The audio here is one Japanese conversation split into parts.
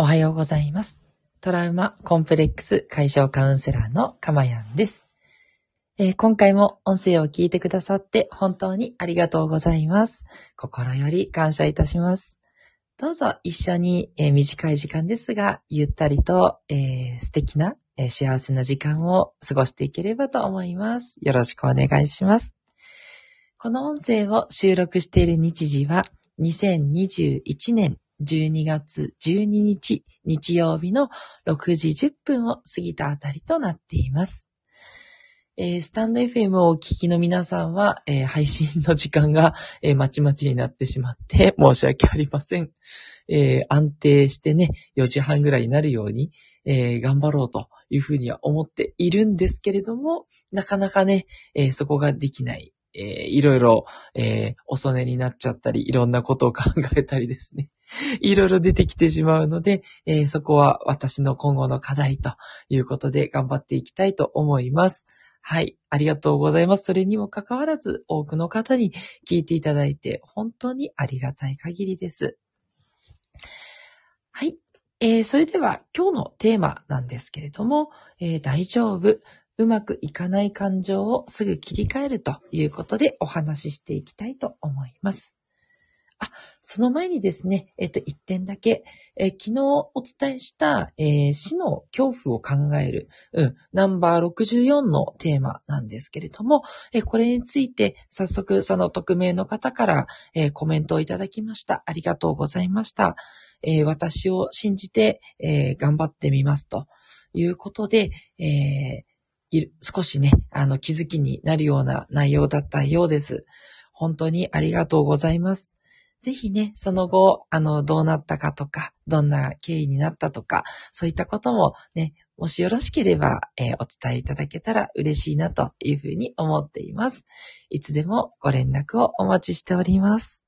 おはようございます。トラウマコンプレックス解消カウンセラーのかまやんです、えー今回も音声を聞いてくださって本当にありがとうございます。心より感謝いたします。どうぞ一緒に、えー短い時間ですが、ゆったりと、えー素敵な、え幸せな時間を過ごしていければと思います。よろしくお願いします。この音声を収録している日時は2021年12月12日日曜日の6時10分を過ぎたあたりとなっています。えースタンド FM をお聞きの皆さんは、えー配信の時間が、えーまちまちになってしまって申し訳ありません。え安定してね、4時半ぐらいになるように、え頑張ろうというふうには思っているんですけれども、なかなかね、えそこができない。えーいろいろ、えー遅寝になっちゃったり、いろんなことを考えたりですね。いろいろ出てきてしまうので、えーそこは私の今後の課題ということで頑張っていきたいと思います。はい。ありがとうございます。それにもかかわらず、多くの方に聞いていただいて、本当にありがたい限りです。はい。えーそれでは今日のテーマなんですけれども、えー大丈夫。うまくいかない感情をすぐ切り替えるということでお話ししていきたいと思います。あ、その前にですね、えっと、一点だけ、え昨日お伝えした、えー死の恐怖を考える、うん、ナンバー64のテーマなんですけれども、えこれについて早速その匿名の方から、えコメントをいただきました。ありがとうございました。えー私を信じて、えー頑張ってみますということで、え少しね、あの気づきになるような内容だったようです。本当にありがとうございます。ぜひね、その後、あの、どうなったかとか、どんな経緯になったとか、そういったこともね、もしよろしければ、えーお伝えいただけたら嬉しいなというふうに思っています。いつでもご連絡をお待ちしております。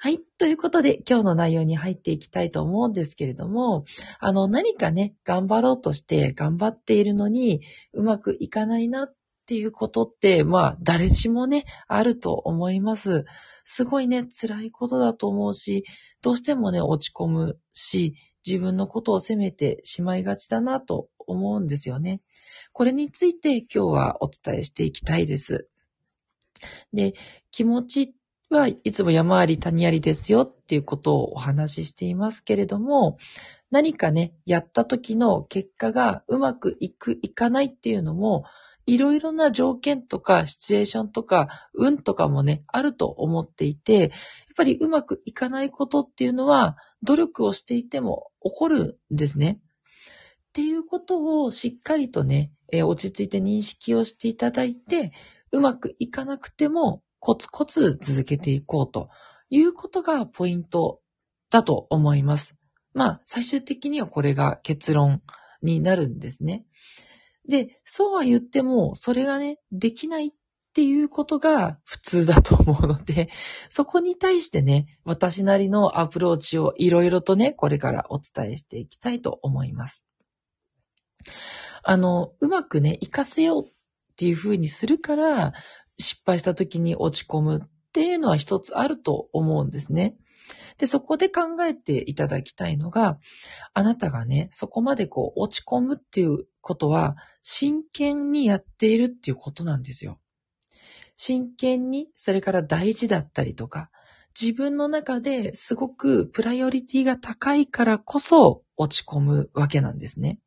はい。ということで、今日の内容に入っていきたいと思うんですけれども、あの、何かね、頑張ろうとして頑張っているのに、うまくいかないなっていうことって、まあ、誰しもね、あると思います。すごいね、辛いことだと思うし、どうしてもね、落ち込むし、自分のことを責めてしまいがちだなと思うんですよね。これについて今日はお伝えしていきたいです。で、気持ちっはいつも山あり谷ありですよっていうことをお話ししていますけれども、何かね、やった時の結果がうまくいく、いかないっていうのも、いろいろな条件とかシチュエーションとか運とかもね、あると思っていて、やっぱりうまくいかないことっていうのは、努力をしていても起こるんですね。っていうことをしっかりとね、えー落ち着いて認識をしていただいて、うまくいかなくてもコツコツ続けていこうということがポイントだと思います。まあ、最終的にはこれが結論になるんですね。で、そうは言っても、それがね、できないっていうことが普通だと思うので、そこに対してね、私なりのアプローチをいろいろとね、これからお伝えしていきたいと思います。あの、うまくね、活かせようっていう風にするから、失敗した時に落ち込むっていうのは一つあると思うんですね。で、そこで考えていただきたいのが、あなたがね、そこまでこう落ち込むっていうことは、真剣にやっているっていうことなんですよ。真剣に、それから大事だったりとか、自分の中ですごくプライオリティが高いからこそ落ち込むわけなんですね。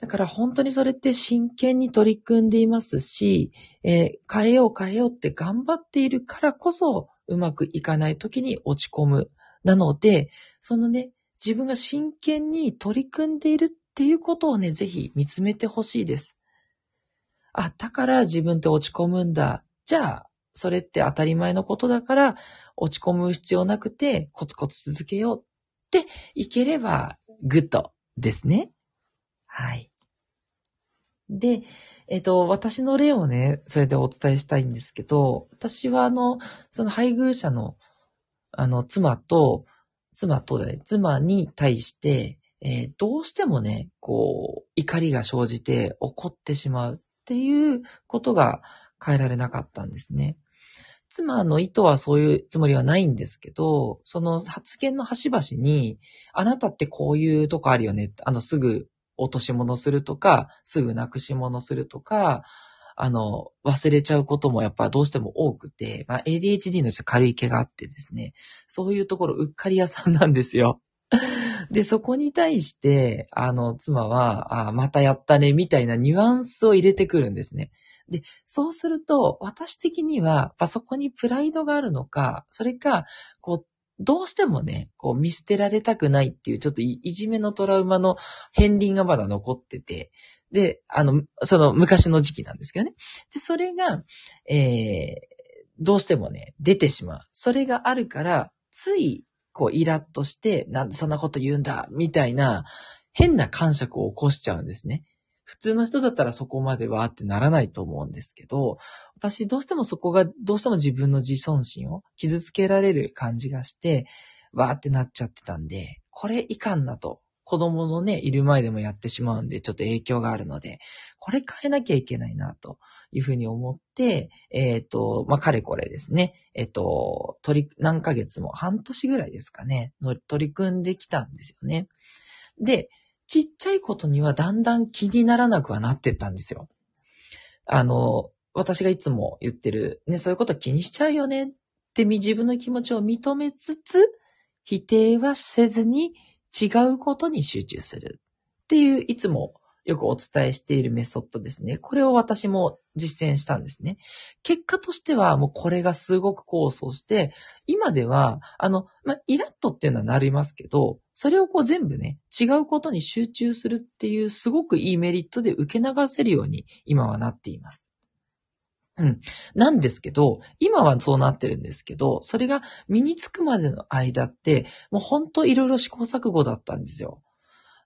だから本当にそれって真剣に取り組んでいますし、えー変えよう変えようって頑張っているからこそうまくいかない時に落ち込む。なので、そのね、自分が真剣に取り組んでいるっていうことをね、ぜひ見つめてほしいです。あ、だから自分って落ち込むんだ。じゃあ、それって当たり前のことだから、落ち込む必要なくて、コツコツ続けようっていければ、グッドですね。はい。で、えっと、私の例をね、それでお伝えしたいんですけど、私はあの、その配偶者の、あの、妻と、妻とね、妻に対して、えーどうしてもね、こう、怒りが生じて怒ってしまうっていうことが変えられなかったんですね。妻の意図はそういうつもりはないんですけど、その発言の端々に、あなたってこういうとこあるよね。あの、すぐ落とし物するとか、すぐなくし物するとか、あの、忘れちゃうこともやっぱどうしても多くて、まあ、ADHD の人は軽い毛があってですね、そういうところうっかり屋さんなんですよ。で、そこに対して、あの、妻は、あまたやったね、みたいなニュアンスを入れてくるんですね。で、そうすると、私的には、あ、そこにプライドがあるのか、それか、こう、どうしてもね、こう見捨てられたくないっていう、ちょっといじめのトラウマの片鱗がまだ残ってて、で、あの、その昔の時期なんですけどね。で、それが、えー、どうしてもね、出てしまう。それがあるから、つい、こう、イラッとして、なんでそんなこと言うんだ、みたいな、変な感触を起こしちゃうんですね。普通の人だったらそこまではってならないと思うんですけど、私どうしてもそこが、どうしても自分の自尊心を傷つけられる感じがして、わーってなっちゃってたんで、これいかんなと。子供のね、いる前でもやってしまうんで、ちょっと影響があるので、これ変えなきゃいけないな、というふうに思って、えっ、ー、と、まあ、かれこれですね、えっ、ー、と、取り、何ヶ月も、半年ぐらいですかね、の取り組んできたんですよね。で、ちっちゃいことにはだんだん気にならなくはなってったんですよ。あの、私がいつも言ってる、ね、そういうこと気にしちゃうよねって自分の気持ちを認めつつ、否定はせずに違うことに集中するっていういつもよくお伝えしているメソッドですね。これを私も実践したんですね。結果としてはもうこれがすごく構想して、今では、あの、まイラッとっていうのはなりますけど、それをこう全部ね、違うことに集中するっていうすごくいいメリットで受け流せるように今はなっています。うん。なんですけど、今はそうなってるんですけど、それが身につくまでの間って、もうほんといろいろ試行錯誤だったんですよ。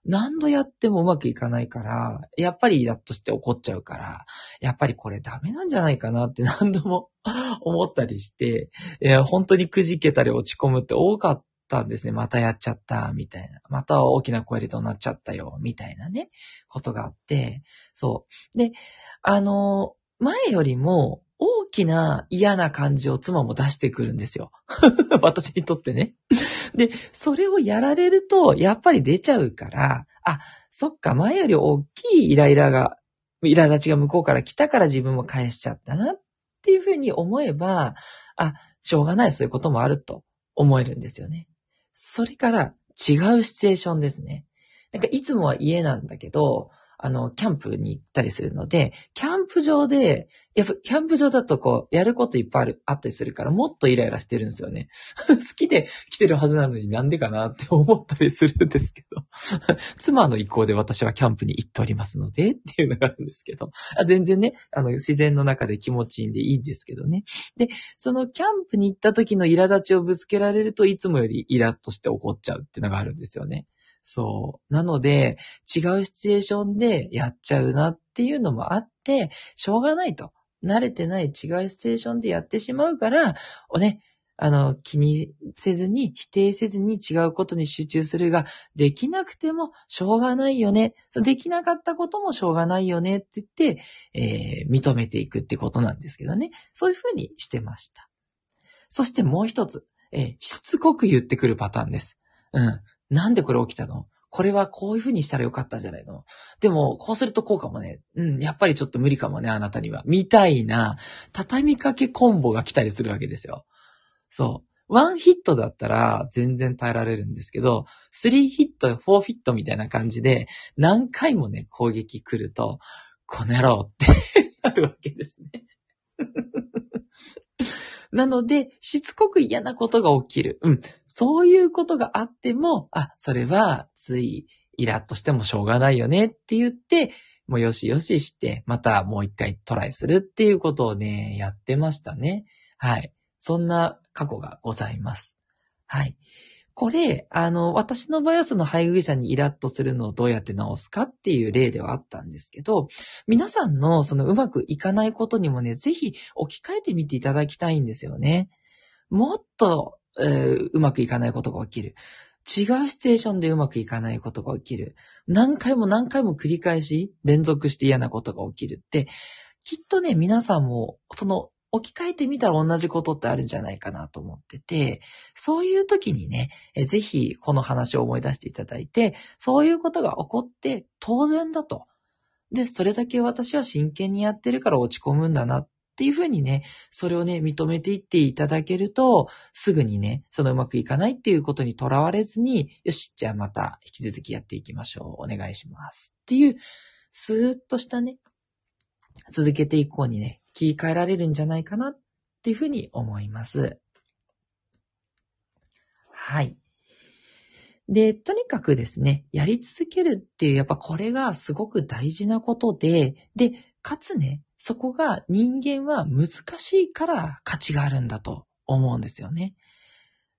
何度やってもうまくいかないから、やっぱりイラッとして怒っちゃうから、やっぱりこれダメなんじゃないかなって 何度も 思ったりして、いや、本当にくじけたり落ち込むって多かったんですね。またやっちゃった、みたいな。また大きな声で怒鳴っちゃったよ、みたいなね、ことがあって、そう。で、あの、前よりもきな嫌な感じを妻も出してくるんですよ。私にとってね。で、それをやられると、やっぱり出ちゃうから、あ、そっか、前より大きいイライラが、苛立ちが向こうから来たから自分も返しちゃったなっていうふうに思えば、あ、しょうがない、そういうこともあると思えるんですよね。それから違うシチュエーションですね。なんかいつもは家なんだけど、あの、キャンプに行ったりするので、キャンプ場で、やっぱ、キャンプ場だとこう、やることいっぱいある、あったりするから、もっとイライラしてるんですよね。好きで来てるはずなのになんでかなって思ったりするんですけど。妻の意向で私はキャンプに行っておりますので、っていうのがあるんですけど。全然ね、あの、自然の中で気持ちいいんでいいんですけどね。で、そのキャンプに行った時の苛立ちをぶつけられるといつもよりイラッとして怒っちゃうっていうのがあるんですよね。そう。なので、違うシチュエーションでやっちゃうなっていうのもあって、しょうがないと。慣れてない違うシチュエーションでやってしまうから、おね、あの、気にせずに、否定せずに違うことに集中するが、できなくてもしょうがないよね。できなかったこともしょうがないよねって言って、えー、認めていくってことなんですけどね。そういうふうにしてました。そしてもう一つ、えー、しつこく言ってくるパターンです。うん。なんでこれ起きたの？これはこういう風にしたらよかったんじゃないの？でも、こうするとこうかもね。うん、やっぱりちょっと無理かもね、あなたには。みたいな、畳みかけコンボが来たりするわけですよ。そう。ワンヒットだったら全然耐えられるんですけど、スリーヒット、フォーフィットみたいな感じで、何回もね、攻撃来ると、この野郎って なるわけですねなので、しつこく嫌なことが起きる。うん。そういうことがあっても、あ、それは、つい、イラッとしてもしょうがないよねって言って、もうよしよしして、またもう一回トライするっていうことをね、やってましたね。はい。そんな過去がございます。はい。これ、あの、私の場合はその配偶者にイラッとするのをどうやって直すかっていう例ではあったんですけど、皆さんのそのうまくいかないことにもね、ぜひ置き換えてみていただきたいんですよね。もっと、えー、うまくいかないことが起きる。違うシチュエーションでうまくいかないことが起きる。何回も何回も繰り返し連続して嫌なことが起きるって、きっとね、皆さんも、その置き換えてみたら同じことってあるんじゃないかなと思ってて、そういう時にね、えぜひこの話を思い出していただいて、そういうことが起こって当然だと。で、それだけ私は真剣にやってるから落ち込むんだなっていうふうにね、それをね、認めていっていただけると、すぐにね、そのうまくいかないっていうことにとらわれずに、よし、じゃあまた引き続きやっていきましょう。お願いします。っていう、スーッとしたね、続けていこうにね、切り替えられるんじゃないかなっていうふうに思います。はい。で、とにかくですね、やり続けるっていう、やっぱこれがすごく大事なことで、で、かつね、そこが人間は難しいから価値があるんだと思うんですよね。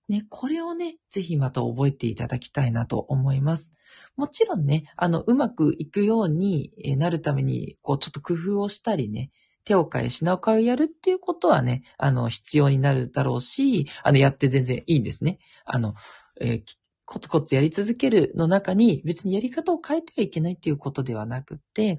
ね、これをね、ぜひまた覚えていただきたいなと思います。もちろんね、あの、うまくいくようになるために、こう、ちょっと工夫をしたりね、手を変え、品を変えやるっていうことはね、あの、必要になるだろうし、あの、やって全然いいんですね。あの、えー、コツコツやり続けるの中に別にやり方を変えてはいけないっていうことではなくて、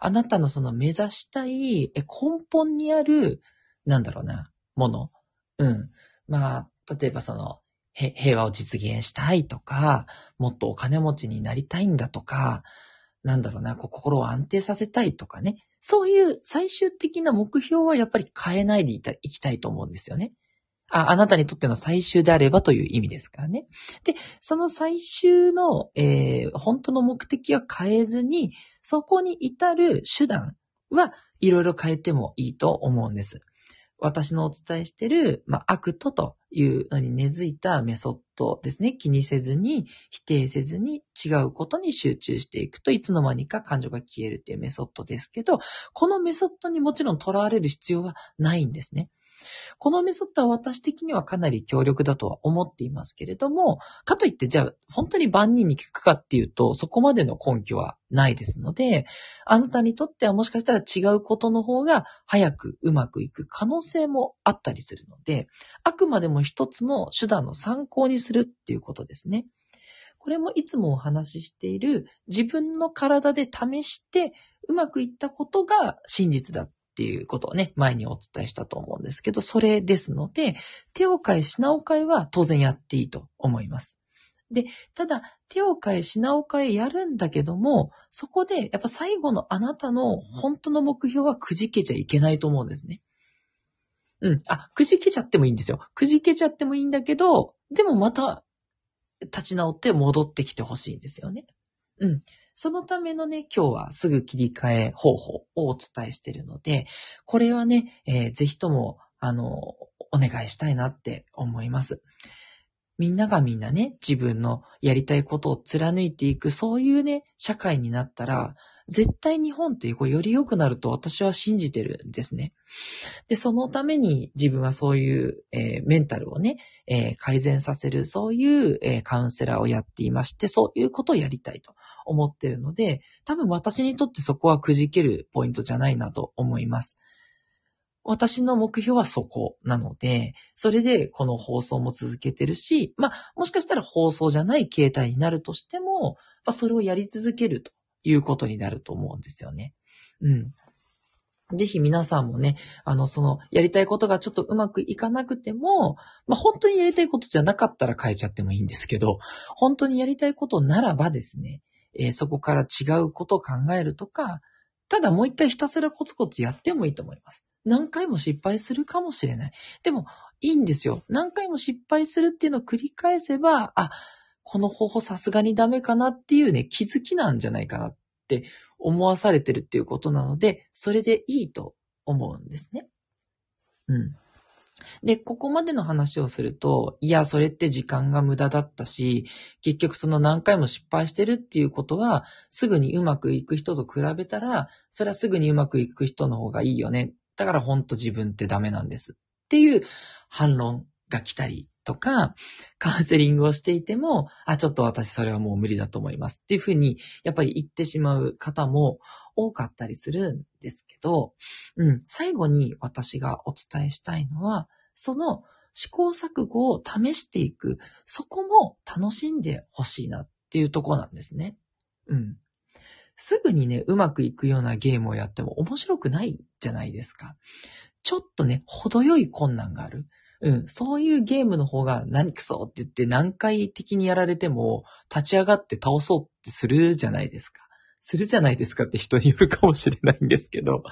あなたのその目指したい根本にある、なんだろうな、もの。うん。まあ、例えばその、平和を実現したいとか、もっとお金持ちになりたいんだとか、なんだろうな、こう心を安定させたいとかね。そういう最終的な目標はやっぱり変えないでいきたいと思うんですよね。あ、あなたにとっての最終であればという意味ですからね。で、その最終の、えー、本当の目的は変えずに、そこに至る手段はいろいろ変えてもいいと思うんです。私のお伝えしている、まあ、 ACT というのに根付いたメソッドですね。気にせずに、否定せずに、違うことに集中していくといつの間にか感情が消えるっていうメソッドですけど、このメソッドにもちろん囚われる必要はないんですね。このメソッドは私的にはかなり強力だとは思っていますけれども、かといってじゃあ本当に万人に効くかっていうと、そこまでの根拠はないですので、あなたにとってはもしかしたら違うことの方が早くうまくいく可能性もあったりするので、あくまでも一つの手段の参考にするっていうことですね。これもいつもお話ししている自分の体で試してうまくいったことが真実だっっていうことをね、前にお伝えしたと思うんですけど、それですので、手を変え品を変えは当然やっていいと思います。で、ただ、手を変え品を変えやるんだけども、そこで、やっぱ最後のあなたの本当の目標はくじけちゃいけないと思うんですね。うん。あ、くじけちゃってもいいんですよ。くじけちゃってもいいんだけど、でもまた、立ち直って戻ってきてほしいんですよね。うん。そのためのね、今日はすぐ切り替え方法をお伝えしているので、これはね、えー、ぜひとも、あの、お願いしたいなって思います。みんながみんなね、自分のやりたいことを貫いていく、そういうね、社会になったら、絶対日本ってより良くなると私は信じてるんですね。で、そのために自分はそういう、えー、メンタルをね、えー、改善させる、そういう、えー、カウンセラーをやっていまして、そういうことをやりたいと思ってるので、多分私にとってそこはくじけるポイントじゃないなと思います。私の目標はそこなので、それでこの放送も続けてるし、まあ、もしかしたら放送じゃない形態になるとしても、まあ、それをやり続けるということになると思うんですよね。うん。ぜひ皆さんもね、あの、その、やりたいことがちょっとうまくいかなくても、まあ、本当にやりたいことじゃなかったら変えちゃってもいいんですけど、本当にやりたいことならばですね、えー、そこから違うことを考えるとか、ただもう一回ひたすらコツコツやってもいいと思います。何回も失敗するかもしれない。でも、いいんですよ。何回も失敗するっていうのを繰り返せば、あ、この方法さすがにダメかなっていうね、気づきなんじゃないかなって思わされてるっていうことなので、それでいいと思うんですね。うん。で、ここまでの話をすると、いや、それって時間が無駄だったし、結局その何回も失敗してるっていうことは、すぐにうまくいく人と比べたら、それはすぐにうまくいく人の方がいいよね。だからほんと自分ってダメなんです。っていう反論が来たりとか、カウンセリングをしていても、あ、ちょっと私それはもう無理だと思いますっていうふうに、やっぱり言ってしまう方も多かったりするんですけど、うん、最後に私がお伝えしたいのは、その試行錯誤を試していく、そこも楽しんでほしいなっていうとこなんですね。うん。すぐにね、うまくいくようなゲームをやっても面白くないじゃないですか。ちょっとね、程よい困難がある。うん、そういうゲームの方が何くそって言って何回的にやられても立ち上がって倒そうってするじゃないですか。するじゃないですかって人によるかもしれないんですけど、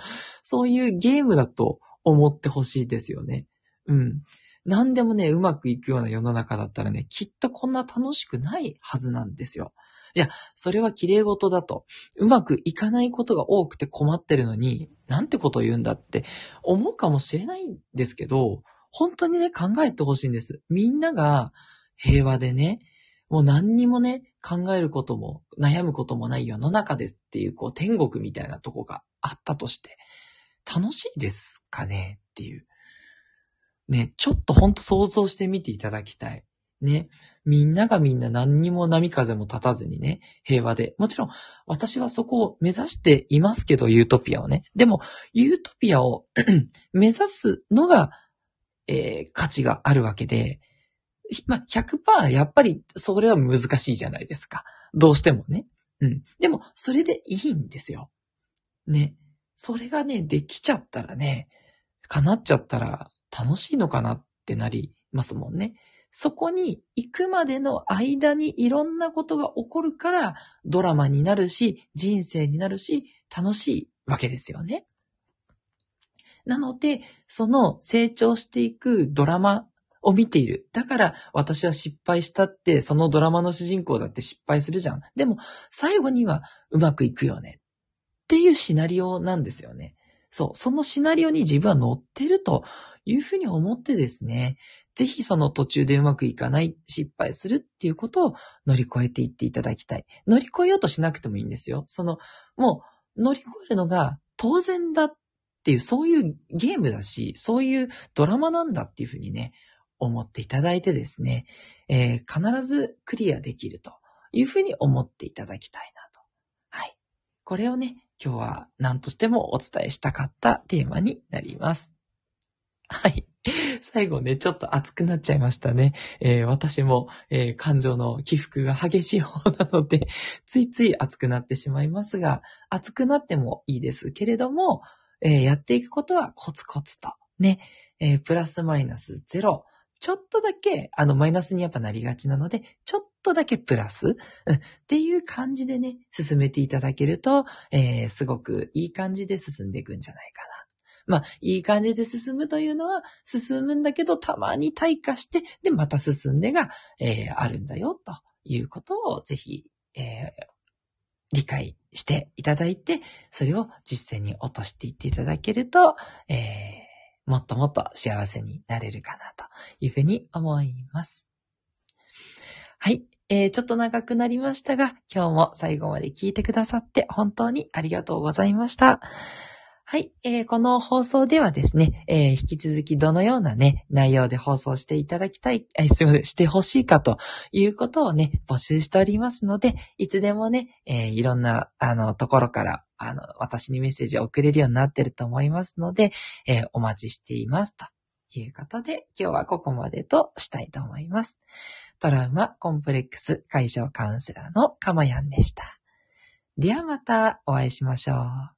そういうゲームだと思ってほしいですよね。うん。何でもね、うまくいくような世の中だったらね、きっとこんな楽しくないはずなんですよ。いや、それは綺麗事だと。うまくいかないことが多くて困ってるのに、なんてことを言うんだって思うかもしれないんですけど、本当にね、考えてほしいんです。みんなが平和でね、もう何にもね、考えることも悩むこともない世の中ですっていう、こう、天国みたいなとこがあったとして、楽しいですかね？っていう。ね、ちょっとほんと想像してみていただきたい。ね。みんながみんな何にも波風も立たずにね、平和で。もちろん、私はそこを目指していますけど、ユートピアをね。でも、ユートピアを 目指すのが、えー、価値があるわけで、まあ、100%やっぱりそれは難しいじゃないですか。どうしてもね。うん。でも、それでいいんですよ。ね。それがね、できちゃったらね、叶っちゃったら楽しいのかなってなりますもんね。そこに行くまでの間にいろんなことが起こるからドラマになるし、人生になるし、楽しいわけですよね。なので、その成長していくドラマを見ている。だから私は失敗したって、そのドラマの主人公だって失敗するじゃん。でも、最後にはうまくいくよね。っていうシナリオなんですよね。そう。そのシナリオに自分は乗ってるというふうに思ってですね、ぜひその途中でうまくいかない、失敗するっていうことを乗り越えていっていただきたい。乗り越えようとしなくてもいいんですよ。その、もう乗り越えるのが当然だっていう、そういうゲームだし、そういうドラマなんだっていうふうにね、思っていただいてですね、えー、必ずクリアできるというふうに思っていただきたいなと。はい。これをね、今日は何としてもお伝えしたかったテーマになります。はい。最後ね、ちょっと熱くなっちゃいましたね。えー、私も、えー、感情の起伏が激しい方なので、ついつい熱くなってしまいますが、熱くなってもいいですけれども、えー、やっていくことはコツコツと、ね、えプラスマイナスゼロ、ちょっとだけ、あの、マイナスにやっぱなりがちなので、ちょっとだけプラス、うん、っていう感じでね、進めていただけると、えー、すごくいい感じで進んでいくんじゃないかな。まあ、いい感じで進むというのは、進むんだけど、たまに退化して、で、また進んでが、えー、あるんだよ、ということを、ぜひ、えー、理解していただいて、それを実践に落としていっていただけると、えーもっともっと幸せになれるかなというふうに思います。はい。えー、ちょっと長くなりましたが、今日も最後まで聞いてくださって本当にありがとうございました。はい、えー、この放送ではですね、えー、引き続きどのようなね、内容で放送していただきたい、えー、すいません、してほしいかということをね、募集しておりますので、いつでもね、えー、いろんな、あの、ところから、あの、私にメッセージを送れるようになってると思いますので、えー、お待ちしています。ということで、今日はここまでとしたいと思います。トラウマコンプレックス解消カウンセラーのかまやんでした。ではまたお会いしましょう。